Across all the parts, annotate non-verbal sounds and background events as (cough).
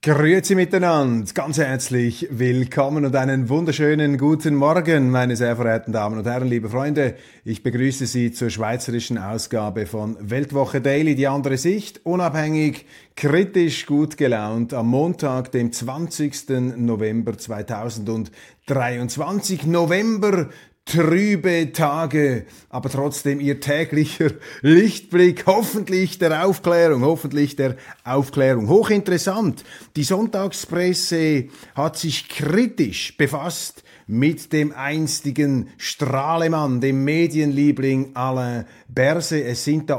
Grüezi miteinander, ganz herzlich willkommen und einen wunderschönen guten Morgen, meine sehr verehrten Damen und Herren, liebe Freunde. Ich begrüße Sie zur schweizerischen Ausgabe von Weltwoche Daily, die andere Sicht, unabhängig, kritisch, gut gelaunt, am Montag, dem 20. November 2023. November trübe Tage, aber trotzdem ihr täglicher (laughs) Lichtblick, hoffentlich der Aufklärung, hoffentlich der Aufklärung. Hochinteressant, die Sonntagspresse hat sich kritisch befasst mit dem einstigen Strahlemann, dem Medienliebling Alain Berse. Es sind da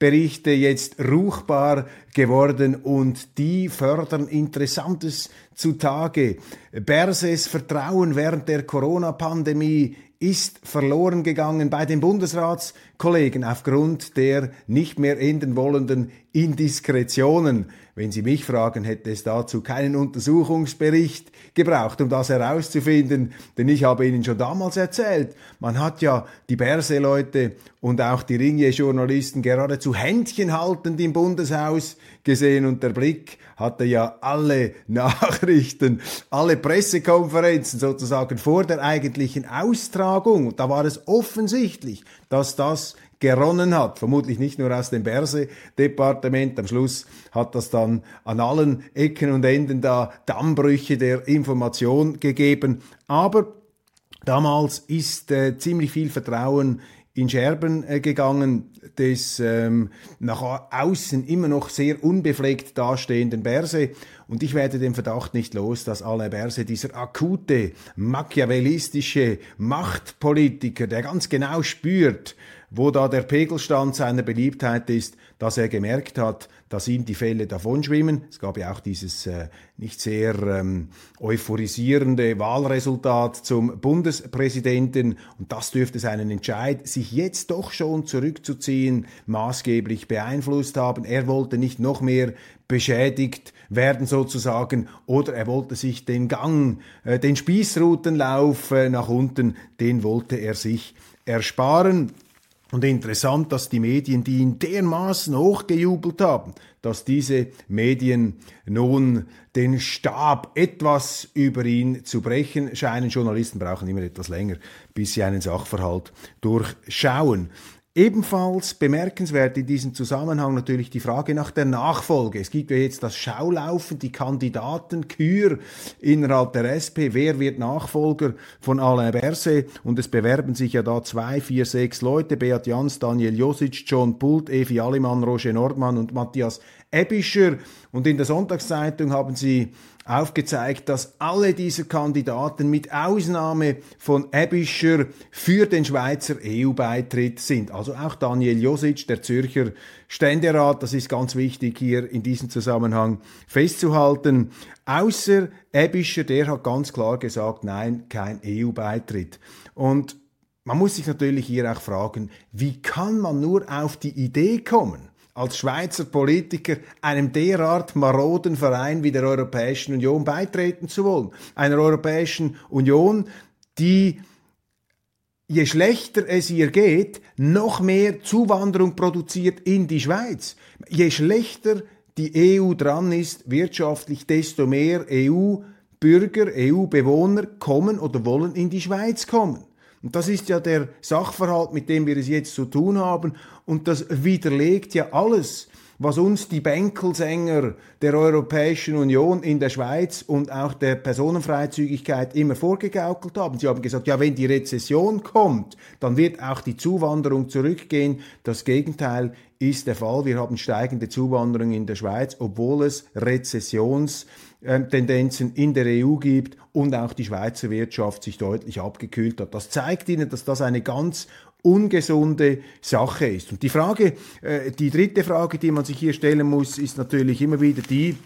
Untersuchungsberichte jetzt ruchbar geworden und die fördern Interessantes zutage. Berses Vertrauen während der Corona-Pandemie ist verloren gegangen bei den Bundesratskollegen aufgrund der nicht mehr enden wollenden Indiskretionen. Wenn Sie mich fragen, hätte es dazu keinen Untersuchungsbericht gebraucht, um das herauszufinden, denn ich habe Ihnen schon damals erzählt, man hat ja die Berse-Leute und auch die Ringier-Journalisten geradezu händchenhaltend im Bundeshaus gesehen und der Blick hatte ja alle (laughs) Nachrichten, alle Pressekonferenzen sozusagen vor der eigentlichen Austragung. Da war es offensichtlich, dass das geronnen hat. Vermutlich nicht nur aus dem Berse-Departement. Am Schluss hat das dann an allen Ecken und Enden da Dammbrüche der Information gegeben. Aber damals ist äh, ziemlich viel Vertrauen in Scherben äh, gegangen des ähm, nach außen immer noch sehr unbefleckt dastehenden Berse. Und ich werde den Verdacht nicht los, dass Alain Berse, dieser akute, machiavellistische Machtpolitiker, der ganz genau spürt, wo da der Pegelstand seiner Beliebtheit ist, dass er gemerkt hat, dass ihm die Fälle davonschwimmen. Es gab ja auch dieses äh, nicht sehr ähm, euphorisierende Wahlresultat zum Bundespräsidenten und das dürfte seinen Entscheid, sich jetzt doch schon zurückzuziehen, maßgeblich beeinflusst haben. Er wollte nicht noch mehr beschädigt werden sozusagen oder er wollte sich den Gang, äh, den Spießrutenlauf äh, nach unten, den wollte er sich ersparen. Und interessant, dass die Medien, die ihn dermaßen hochgejubelt haben, dass diese Medien nun den Stab etwas über ihn zu brechen scheinen. Journalisten brauchen immer etwas länger, bis sie einen Sachverhalt durchschauen. Ebenfalls bemerkenswert in diesem Zusammenhang natürlich die Frage nach der Nachfolge. Es gibt ja jetzt das Schaulaufen, die Kandidatenkür innerhalb der SP. Wer wird Nachfolger von Alain Berset? Und es bewerben sich ja da zwei, vier, sechs Leute. Beat Jans, Daniel Josic, John Pult, Evi Allemann, Roger Nordmann und Matthias Ebischer. Und in der Sonntagszeitung haben sie aufgezeigt, dass alle diese Kandidaten mit Ausnahme von Ebischer für den Schweizer EU-Beitritt sind. Also auch Daniel Josic, der Zürcher Ständerat, das ist ganz wichtig hier in diesem Zusammenhang festzuhalten. Außer Ebischer, der hat ganz klar gesagt, nein, kein EU-Beitritt. Und man muss sich natürlich hier auch fragen, wie kann man nur auf die Idee kommen, als Schweizer Politiker einem derart maroden Verein wie der Europäischen Union beitreten zu wollen. Einer Europäischen Union, die je schlechter es ihr geht, noch mehr Zuwanderung produziert in die Schweiz. Je schlechter die EU dran ist wirtschaftlich, desto mehr EU-Bürger, EU-Bewohner kommen oder wollen in die Schweiz kommen. Und das ist ja der Sachverhalt, mit dem wir es jetzt zu tun haben. Und das widerlegt ja alles, was uns die Bänkelsänger der Europäischen Union in der Schweiz und auch der Personenfreizügigkeit immer vorgegaukelt haben. Sie haben gesagt, ja, wenn die Rezession kommt, dann wird auch die Zuwanderung zurückgehen. Das Gegenteil ist der Fall. Wir haben steigende Zuwanderung in der Schweiz, obwohl es Rezessionstendenzen in der EU gibt und auch die Schweizer Wirtschaft sich deutlich abgekühlt hat. Das zeigt Ihnen, dass das eine ganz ungesunde Sache ist. Und die Frage, äh, die dritte Frage, die man sich hier stellen muss, ist natürlich immer wieder die,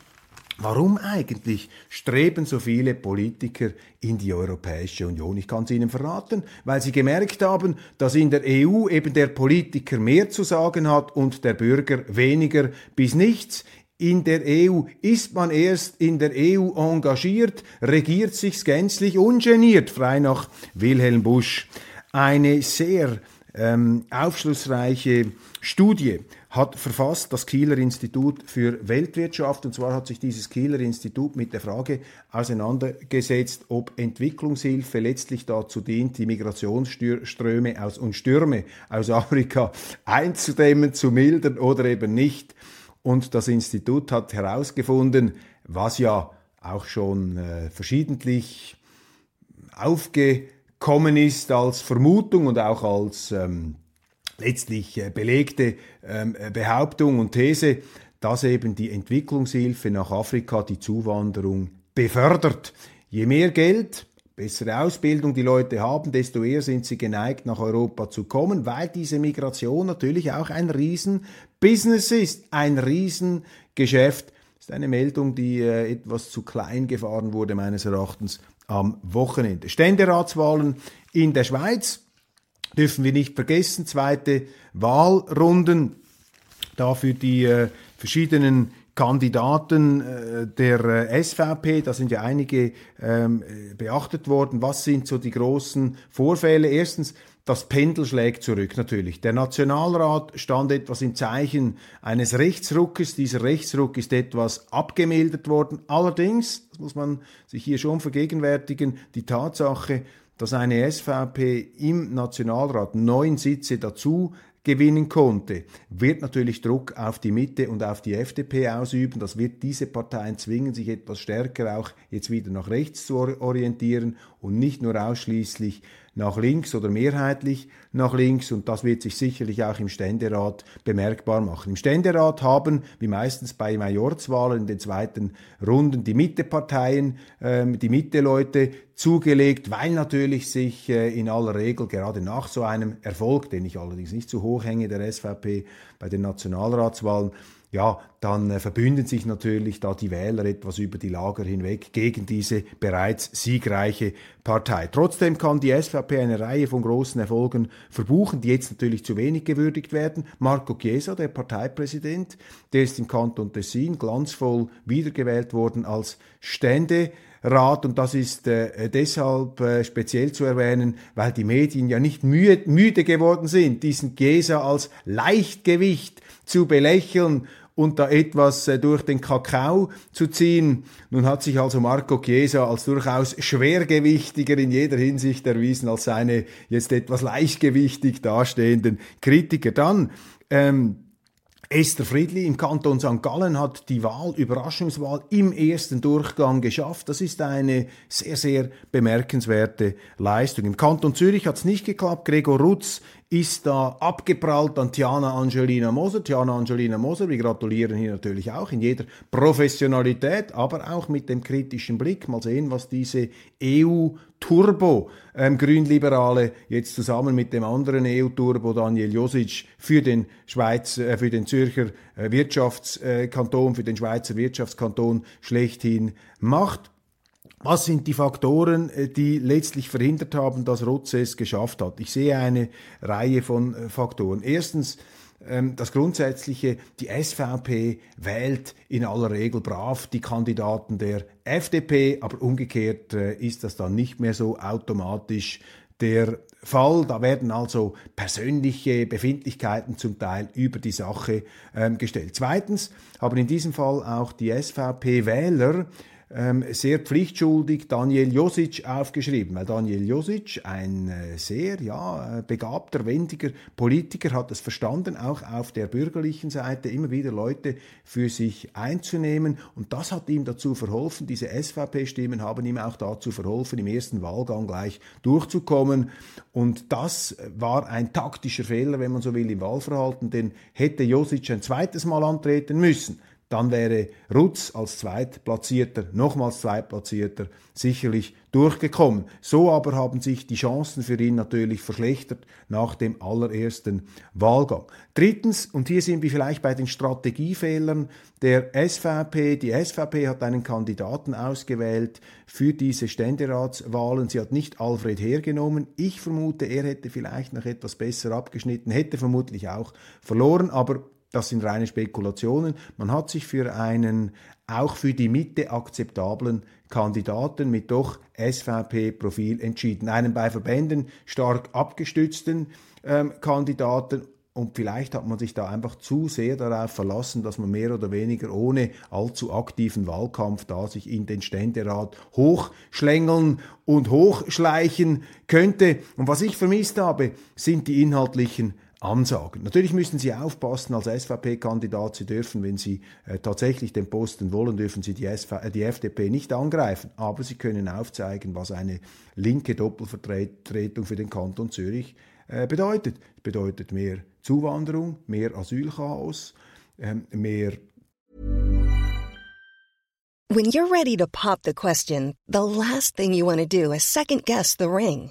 Warum eigentlich streben so viele Politiker in die Europäische Union? Ich kann es Ihnen verraten, weil sie gemerkt haben, dass in der EU eben der Politiker mehr zu sagen hat und der Bürger weniger bis nichts. In der EU ist man erst in der EU engagiert, regiert sich gänzlich ungeniert, frei nach Wilhelm Busch. Eine sehr ähm, aufschlussreiche Studie hat verfasst das Kieler Institut für Weltwirtschaft. Und zwar hat sich dieses Kieler Institut mit der Frage auseinandergesetzt, ob Entwicklungshilfe letztlich dazu dient, die Migrationsströme aus und Stürme aus Afrika (laughs) einzudämmen, zu mildern oder eben nicht. Und das Institut hat herausgefunden, was ja auch schon äh, verschiedentlich aufgekommen ist als Vermutung und auch als ähm, letztlich äh, belegte ähm, äh, Behauptung und These, dass eben die Entwicklungshilfe nach Afrika die Zuwanderung befördert. Je mehr Geld, bessere Ausbildung die Leute haben, desto eher sind sie geneigt, nach Europa zu kommen, weil diese Migration natürlich auch ein Riesenbusiness ist, ein Riesengeschäft. Das ist eine Meldung, die äh, etwas zu klein gefahren wurde, meines Erachtens, am Wochenende. Ständeratswahlen in der Schweiz dürfen wir nicht vergessen, zweite Wahlrunden, dafür die äh, verschiedenen Kandidaten äh, der äh, SVP, da sind ja einige ähm, beachtet worden. Was sind so die großen Vorfälle? Erstens, das Pendel schlägt zurück natürlich. Der Nationalrat stand etwas im Zeichen eines Rechtsruckes. Dieser Rechtsruck ist etwas abgemildert worden. Allerdings, das muss man sich hier schon vergegenwärtigen, die Tatsache, dass eine SVP im Nationalrat neun Sitze dazu gewinnen konnte, wird natürlich Druck auf die Mitte und auf die FDP ausüben. Das wird diese Parteien zwingen, sich etwas stärker auch jetzt wieder nach rechts zu orientieren und nicht nur ausschließlich nach links oder mehrheitlich nach links und das wird sich sicherlich auch im Ständerat bemerkbar machen. Im Ständerat haben, wie meistens bei Majorzwahlen in den zweiten Runden, die Mitteparteien, ähm, die Mitte-Leute zugelegt, weil natürlich sich äh, in aller Regel gerade nach so einem Erfolg, den ich allerdings nicht zu hoch hänge, der SVP bei den Nationalratswahlen, ja, dann äh, verbünden sich natürlich da die Wähler etwas über die Lager hinweg gegen diese bereits siegreiche Partei. Trotzdem kann die SVP eine Reihe von großen Erfolgen verbuchen, die jetzt natürlich zu wenig gewürdigt werden. Marco Chiesa, der Parteipräsident, der ist im Kanton Tessin glanzvoll wiedergewählt worden als Stände. Rat und das ist äh, deshalb äh, speziell zu erwähnen, weil die Medien ja nicht müde, müde geworden sind, diesen Gesa als Leichtgewicht zu belächeln und da etwas äh, durch den Kakao zu ziehen. Nun hat sich also Marco Chiesa als durchaus schwergewichtiger in jeder Hinsicht erwiesen als seine jetzt etwas leichtgewichtig dastehenden Kritiker. Dann ähm, Esther Friedli im Kanton St. Gallen hat die Wahl, Überraschungswahl im ersten Durchgang geschafft. Das ist eine sehr, sehr bemerkenswerte Leistung. Im Kanton Zürich hat es nicht geklappt. Gregor Rutz ist da abgeprallt an Tiana Angelina Moser. Tiana Angelina Moser, wir gratulieren hier natürlich auch in jeder Professionalität, aber auch mit dem kritischen Blick. Mal sehen, was diese EU-Turbo ähm, Grünliberale jetzt zusammen mit dem anderen EU-Turbo Daniel Josic für den Schweiz, äh, für den Zürcher äh, Wirtschaftskanton, für den Schweizer Wirtschaftskanton schlechthin macht. Was sind die Faktoren, äh, die letztlich verhindert haben, dass Rotze es geschafft hat? Ich sehe eine Reihe von äh, Faktoren. Erstens, ähm, das Grundsätzliche, die SVP wählt in aller Regel brav die Kandidaten der FDP, aber umgekehrt äh, ist das dann nicht mehr so automatisch der Fall. Da werden also persönliche Befindlichkeiten zum Teil über die Sache ähm, gestellt. Zweitens haben in diesem Fall auch die SVP-Wähler sehr pflichtschuldig Daniel Josic aufgeschrieben, weil Daniel Josic, ein äh, sehr ja, äh, begabter, wendiger Politiker, hat es verstanden, auch auf der bürgerlichen Seite immer wieder Leute für sich einzunehmen. Und das hat ihm dazu verholfen, diese SVP-Stimmen haben ihm auch dazu verholfen, im ersten Wahlgang gleich durchzukommen. Und das war ein taktischer Fehler, wenn man so will, im Wahlverhalten, denn hätte Josic ein zweites Mal antreten müssen, dann wäre Rutz als Zweitplatzierter, nochmals Zweitplatzierter, sicherlich durchgekommen. So aber haben sich die Chancen für ihn natürlich verschlechtert nach dem allerersten Wahlgang. Drittens, und hier sind wir vielleicht bei den Strategiefehlern der SVP. Die SVP hat einen Kandidaten ausgewählt für diese Ständeratswahlen. Sie hat nicht Alfred hergenommen. Ich vermute, er hätte vielleicht noch etwas besser abgeschnitten, hätte vermutlich auch verloren, aber das sind reine Spekulationen. Man hat sich für einen auch für die Mitte akzeptablen Kandidaten mit doch SVP-Profil entschieden. Einen bei Verbänden stark abgestützten ähm, Kandidaten und vielleicht hat man sich da einfach zu sehr darauf verlassen, dass man mehr oder weniger ohne allzu aktiven Wahlkampf da sich in den Ständerat hochschlängeln und hochschleichen könnte. Und was ich vermisst habe, sind die inhaltlichen Ansagen. Natürlich müssen Sie aufpassen als SVP-Kandidat. Sie dürfen, wenn Sie äh, tatsächlich den Posten wollen, dürfen Sie die, SV, äh, die FDP nicht angreifen. Aber Sie können aufzeigen, was eine linke Doppelvertretung für den Kanton Zürich äh, bedeutet. Bedeutet mehr Zuwanderung, mehr Asylchaos, ähm, mehr. When you're ready to pop the question, the last thing you want to do is second guess the ring.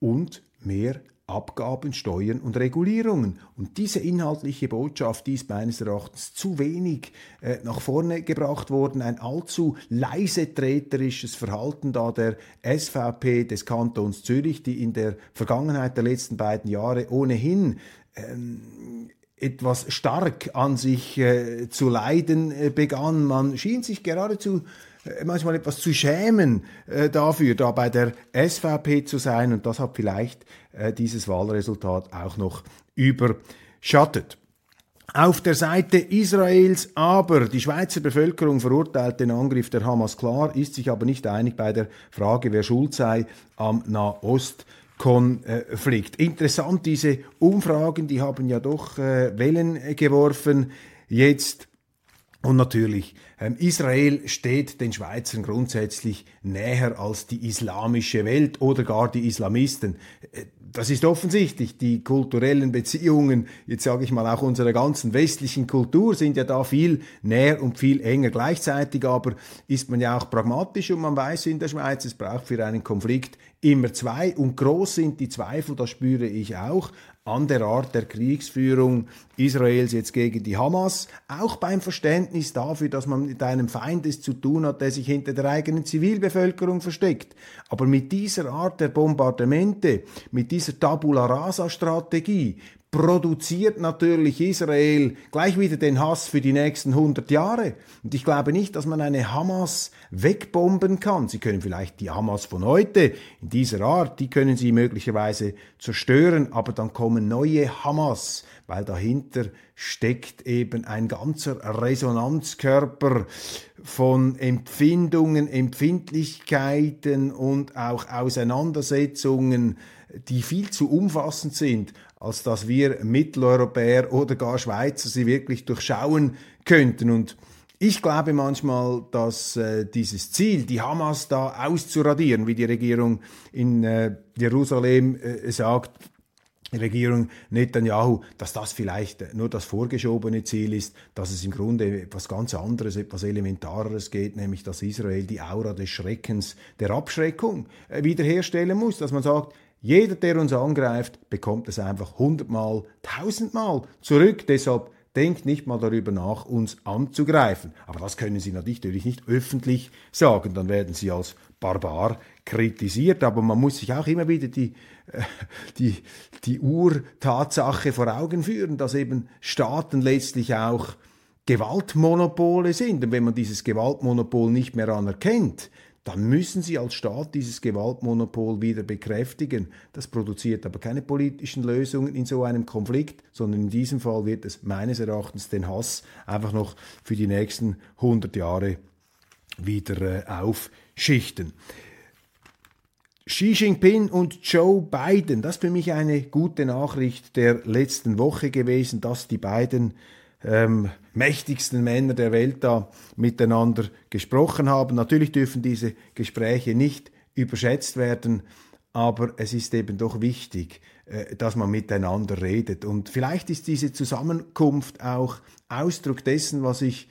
und mehr Abgaben, Steuern und Regulierungen. Und diese inhaltliche Botschaft, die ist meines Erachtens zu wenig äh, nach vorne gebracht worden. Ein allzu leise treterisches Verhalten da der SVP des Kantons Zürich, die in der Vergangenheit der letzten beiden Jahre ohnehin ähm, etwas stark an sich äh, zu leiden äh, begann. Man schien sich geradezu manchmal etwas zu schämen äh, dafür, da bei der SVP zu sein. Und das hat vielleicht äh, dieses Wahlresultat auch noch überschattet. Auf der Seite Israels aber, die Schweizer Bevölkerung verurteilt den Angriff der Hamas klar, ist sich aber nicht einig bei der Frage, wer schuld sei am Nahostkonflikt. Interessant, diese Umfragen, die haben ja doch äh, Wellen geworfen. Jetzt und natürlich, ähm, Israel steht den Schweizern grundsätzlich näher als die islamische Welt oder gar die Islamisten. Äh, das ist offensichtlich. Die kulturellen Beziehungen, jetzt sage ich mal auch unserer ganzen westlichen Kultur, sind ja da viel näher und viel enger. Gleichzeitig aber ist man ja auch pragmatisch und man weiß in der Schweiz, es braucht für einen Konflikt immer zwei und groß sind die Zweifel, das spüre ich auch, an der Art der Kriegsführung Israels jetzt gegen die Hamas, auch beim Verständnis dafür, dass man mit einem Feind es zu tun hat, der sich hinter der eigenen Zivilbevölkerung versteckt. Aber mit dieser Art der Bombardamente, mit dieser Tabula Rasa Strategie, produziert natürlich Israel gleich wieder den Hass für die nächsten 100 Jahre. Und ich glaube nicht, dass man eine Hamas wegbomben kann. Sie können vielleicht die Hamas von heute in dieser Art, die können sie möglicherweise zerstören, aber dann kommen neue Hamas, weil dahinter steckt eben ein ganzer Resonanzkörper von Empfindungen, Empfindlichkeiten und auch Auseinandersetzungen, die viel zu umfassend sind, als dass wir Mitteleuropäer oder gar Schweizer sie wirklich durchschauen könnten. Und Ich glaube manchmal, dass äh, dieses Ziel, die Hamas da auszuradieren, wie die Regierung in äh, Jerusalem äh, sagt, Regierung Netanyahu, dass das vielleicht nur das vorgeschobene Ziel ist, dass es im Grunde etwas ganz anderes, etwas Elementareres geht, nämlich dass Israel die Aura des Schreckens, der Abschreckung äh, wiederherstellen muss, dass man sagt, jeder, der uns angreift, bekommt es einfach hundertmal, tausendmal zurück. Deshalb denkt nicht mal darüber nach, uns anzugreifen. Aber das können Sie natürlich nicht öffentlich sagen, dann werden Sie als Barbar kritisiert. Aber man muss sich auch immer wieder die, äh, die, die Urtatsache vor Augen führen, dass eben Staaten letztlich auch Gewaltmonopole sind. Und wenn man dieses Gewaltmonopol nicht mehr anerkennt, dann müssen sie als Staat dieses Gewaltmonopol wieder bekräftigen. Das produziert aber keine politischen Lösungen in so einem Konflikt, sondern in diesem Fall wird es meines Erachtens den Hass einfach noch für die nächsten 100 Jahre wieder äh, aufschichten. Xi Jinping und Joe Biden, das ist für mich eine gute Nachricht der letzten Woche gewesen, dass die beiden ähm, mächtigsten Männer der Welt da miteinander gesprochen haben. Natürlich dürfen diese Gespräche nicht überschätzt werden, aber es ist eben doch wichtig, äh, dass man miteinander redet. Und vielleicht ist diese Zusammenkunft auch Ausdruck dessen, was ich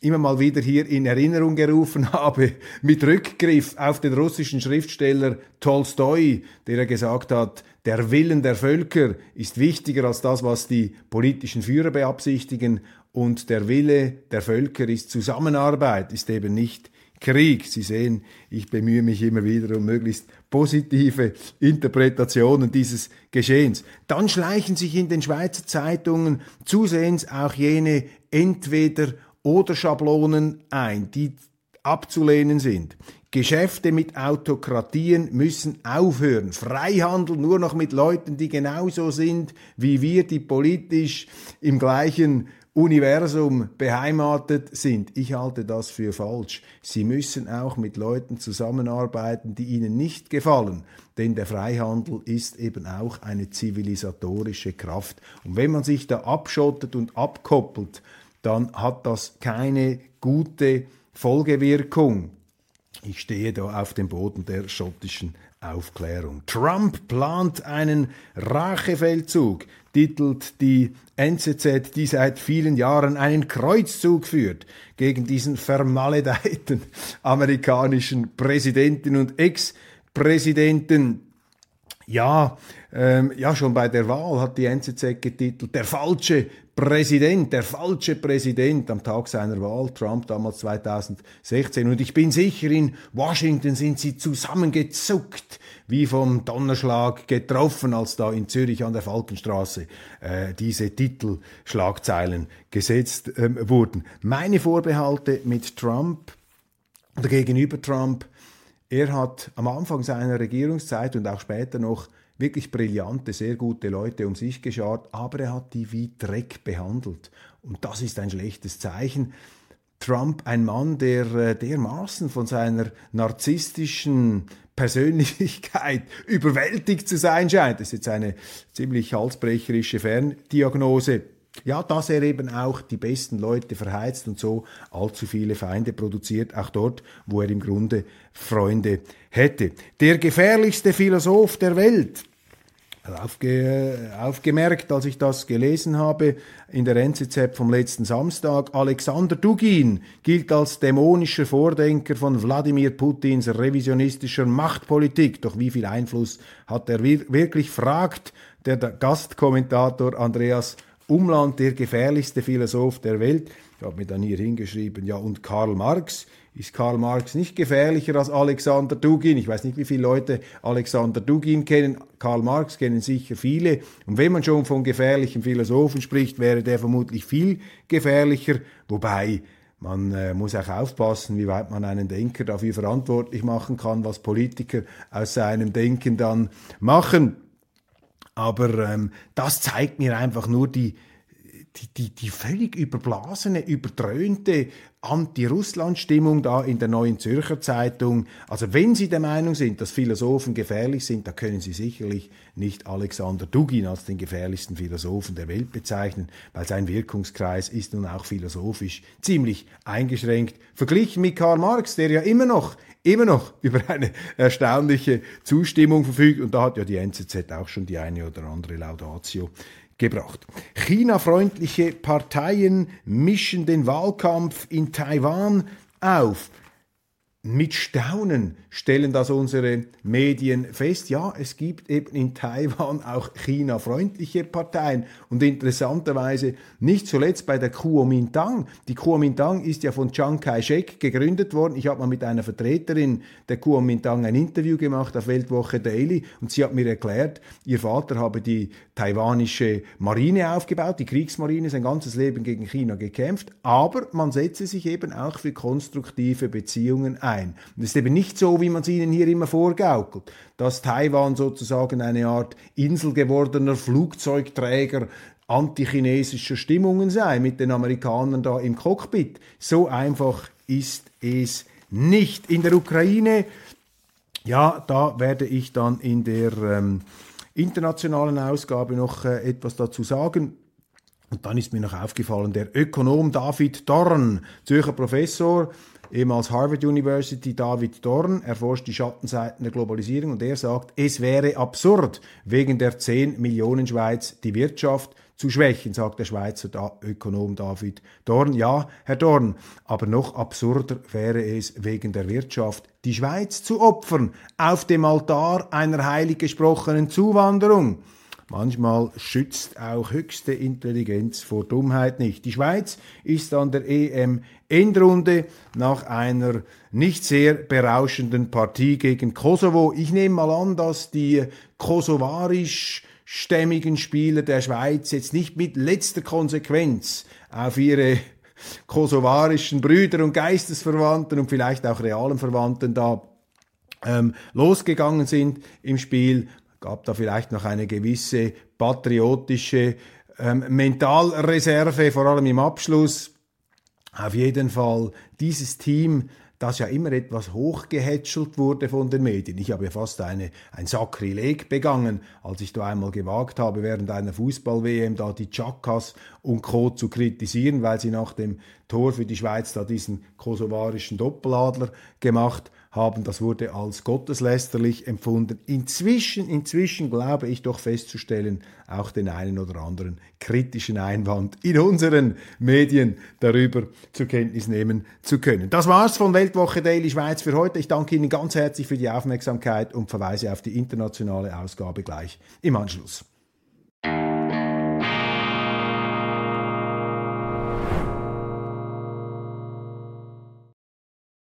immer mal wieder hier in Erinnerung gerufen (laughs) habe, mit Rückgriff auf den russischen Schriftsteller Tolstoi, der gesagt hat, der Willen der Völker ist wichtiger als das, was die politischen Führer beabsichtigen und der Wille der Völker ist Zusammenarbeit, ist eben nicht Krieg. Sie sehen, ich bemühe mich immer wieder um möglichst positive Interpretationen dieses Geschehens. Dann schleichen sich in den Schweizer Zeitungen zusehends auch jene entweder oder Schablonen ein, die abzulehnen sind. Geschäfte mit Autokratien müssen aufhören. Freihandel nur noch mit Leuten, die genauso sind wie wir, die politisch im gleichen Universum beheimatet sind. Ich halte das für falsch. Sie müssen auch mit Leuten zusammenarbeiten, die ihnen nicht gefallen. Denn der Freihandel ist eben auch eine zivilisatorische Kraft. Und wenn man sich da abschottet und abkoppelt dann hat das keine gute Folgewirkung. Ich stehe da auf dem Boden der schottischen Aufklärung. Trump plant einen Rachefeldzug, titelt die NZZ, die seit vielen Jahren einen Kreuzzug führt gegen diesen vermaledeiten (laughs) amerikanischen Präsidenten und Ex-Präsidenten. Ja, ähm, ja, schon bei der Wahl hat die NZZ getitelt, der falsche Präsident, der falsche Präsident am Tag seiner Wahl, Trump damals 2016. Und ich bin sicher, in Washington sind sie zusammengezuckt, wie vom Donnerschlag getroffen, als da in Zürich an der Falkenstraße äh, diese Titelschlagzeilen gesetzt ähm, wurden. Meine Vorbehalte mit Trump oder gegenüber Trump, er hat am Anfang seiner Regierungszeit und auch später noch wirklich brillante, sehr gute Leute um sich geschaut, aber er hat die wie Dreck behandelt. Und das ist ein schlechtes Zeichen. Trump, ein Mann, der äh, dermaßen von seiner narzisstischen Persönlichkeit (laughs) überwältigt zu sein scheint. Das ist jetzt eine ziemlich halsbrecherische Ferndiagnose. Ja, dass er eben auch die besten Leute verheizt und so allzu viele Feinde produziert, auch dort, wo er im Grunde Freunde hätte. Der gefährlichste Philosoph der Welt, aufge, aufgemerkt, als ich das gelesen habe, in der NZZ vom letzten Samstag. Alexander Dugin gilt als dämonischer Vordenker von Wladimir Putins revisionistischer Machtpolitik. Doch wie viel Einfluss hat er wirklich, fragt der Gastkommentator Andreas Umland, der gefährlichste Philosoph der Welt. Ich habe mir dann hier hingeschrieben, ja, und Karl Marx. Ist Karl Marx nicht gefährlicher als Alexander Dugin? Ich weiß nicht, wie viele Leute Alexander Dugin kennen. Karl Marx kennen sicher viele. Und wenn man schon von gefährlichen Philosophen spricht, wäre der vermutlich viel gefährlicher. Wobei man äh, muss auch aufpassen, wie weit man einen Denker dafür verantwortlich machen kann, was Politiker aus seinem Denken dann machen. Aber ähm, das zeigt mir einfach nur die, die, die, die völlig überblasene, überdröhnte Anti-Russland-Stimmung da in der neuen Zürcher Zeitung. Also wenn Sie der Meinung sind, dass Philosophen gefährlich sind, da können Sie sicherlich nicht Alexander Dugin als den gefährlichsten Philosophen der Welt bezeichnen, weil sein Wirkungskreis ist nun auch philosophisch ziemlich eingeschränkt, verglichen mit Karl Marx, der ja immer noch immer noch über eine erstaunliche Zustimmung verfügt. Und da hat ja die NZZ auch schon die eine oder andere Laudatio gebracht. China-freundliche Parteien mischen den Wahlkampf in Taiwan auf. Mit Staunen stellen das unsere Medien fest. Ja, es gibt eben in Taiwan auch China-freundliche Parteien und interessanterweise nicht zuletzt bei der Kuomintang. Die Kuomintang ist ja von Chiang Kai-shek gegründet worden. Ich habe mal mit einer Vertreterin der Kuomintang ein Interview gemacht auf Weltwoche Daily und sie hat mir erklärt, ihr Vater habe die taiwanische Marine aufgebaut, die Kriegsmarine, sein ganzes Leben gegen China gekämpft, aber man setze sich eben auch für konstruktive Beziehungen ein. Und es ist eben nicht so, wie man es ihnen hier immer vorgaukelt, dass Taiwan sozusagen eine Art Insel gewordener Flugzeugträger antichinesischer Stimmungen sei, mit den Amerikanern da im Cockpit. So einfach ist es nicht. In der Ukraine, ja, da werde ich dann in der ähm, internationalen Ausgabe noch äh, etwas dazu sagen. Und dann ist mir noch aufgefallen, der Ökonom David Dorn, Zürcher Professor, ehemals Harvard University, David Dorn, erforscht die Schattenseiten der Globalisierung und er sagt, es wäre absurd, wegen der 10 Millionen Schweiz die Wirtschaft zu schwächen, sagt der Schweizer da Ökonom David Dorn. Ja, Herr Dorn, aber noch absurder wäre es, wegen der Wirtschaft die Schweiz zu opfern, auf dem Altar einer heilig gesprochenen Zuwanderung. Manchmal schützt auch höchste Intelligenz vor Dummheit nicht. Die Schweiz ist an der EM-Endrunde nach einer nicht sehr berauschenden Partie gegen Kosovo. Ich nehme mal an, dass die kosovarisch stämmigen Spieler der Schweiz jetzt nicht mit letzter Konsequenz auf ihre kosovarischen Brüder und Geistesverwandten und vielleicht auch realen Verwandten da ähm, losgegangen sind im Spiel. Gab da vielleicht noch eine gewisse patriotische ähm, Mentalreserve, vor allem im Abschluss. Auf jeden Fall, dieses Team das ja immer etwas hochgehätschelt wurde von den Medien. Ich habe ja fast eine, ein Sakrileg begangen, als ich da einmal gewagt habe, während einer Fußball-WM da die Chakas und Co. zu kritisieren, weil sie nach dem Tor für die Schweiz da diesen kosovarischen Doppeladler gemacht haben. Das wurde als gotteslästerlich empfunden. Inzwischen, inzwischen glaube ich doch festzustellen, auch den einen oder anderen kritischen Einwand in unseren Medien darüber zur Kenntnis nehmen zu können. Das war's von Weltwoche Daily Schweiz für heute. Ich danke Ihnen ganz herzlich für die Aufmerksamkeit und verweise auf die internationale Ausgabe gleich im Anschluss.